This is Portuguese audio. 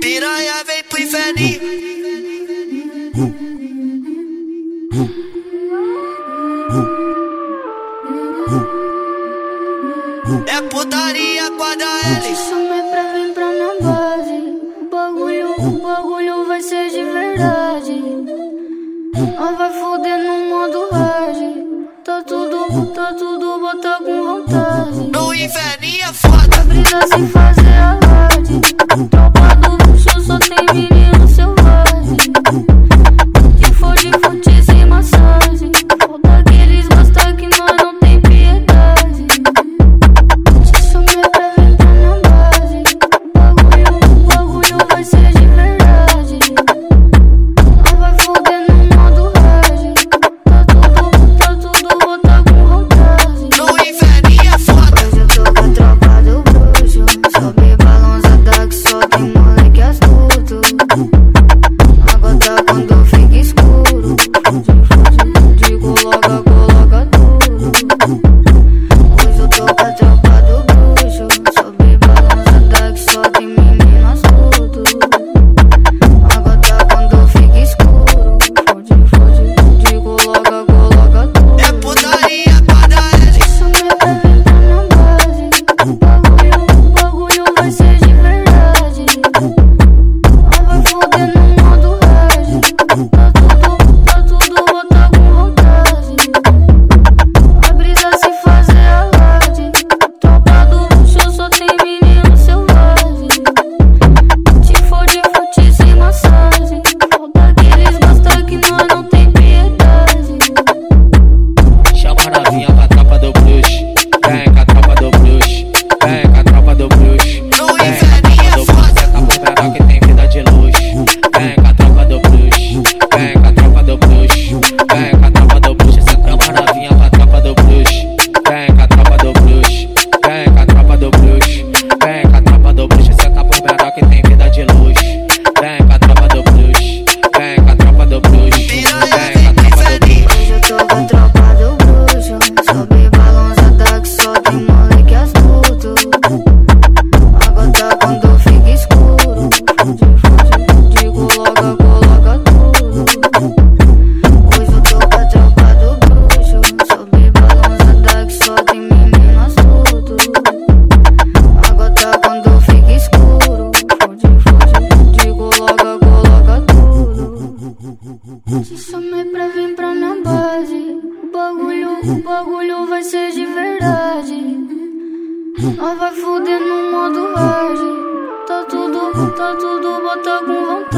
Piranha vem pro inferno. É putaria, guarda eles. Chama é pra vir pra minha base. O bagulho, o bagulho vai ser de verdade. Nós vai foder no modo hard. Tá tudo, tá tudo, bota com vontade. No inferno é foda. Briga sem fazer. Nós vai fuder no modo rage. Tá tudo, tá tudo, bota com vontade.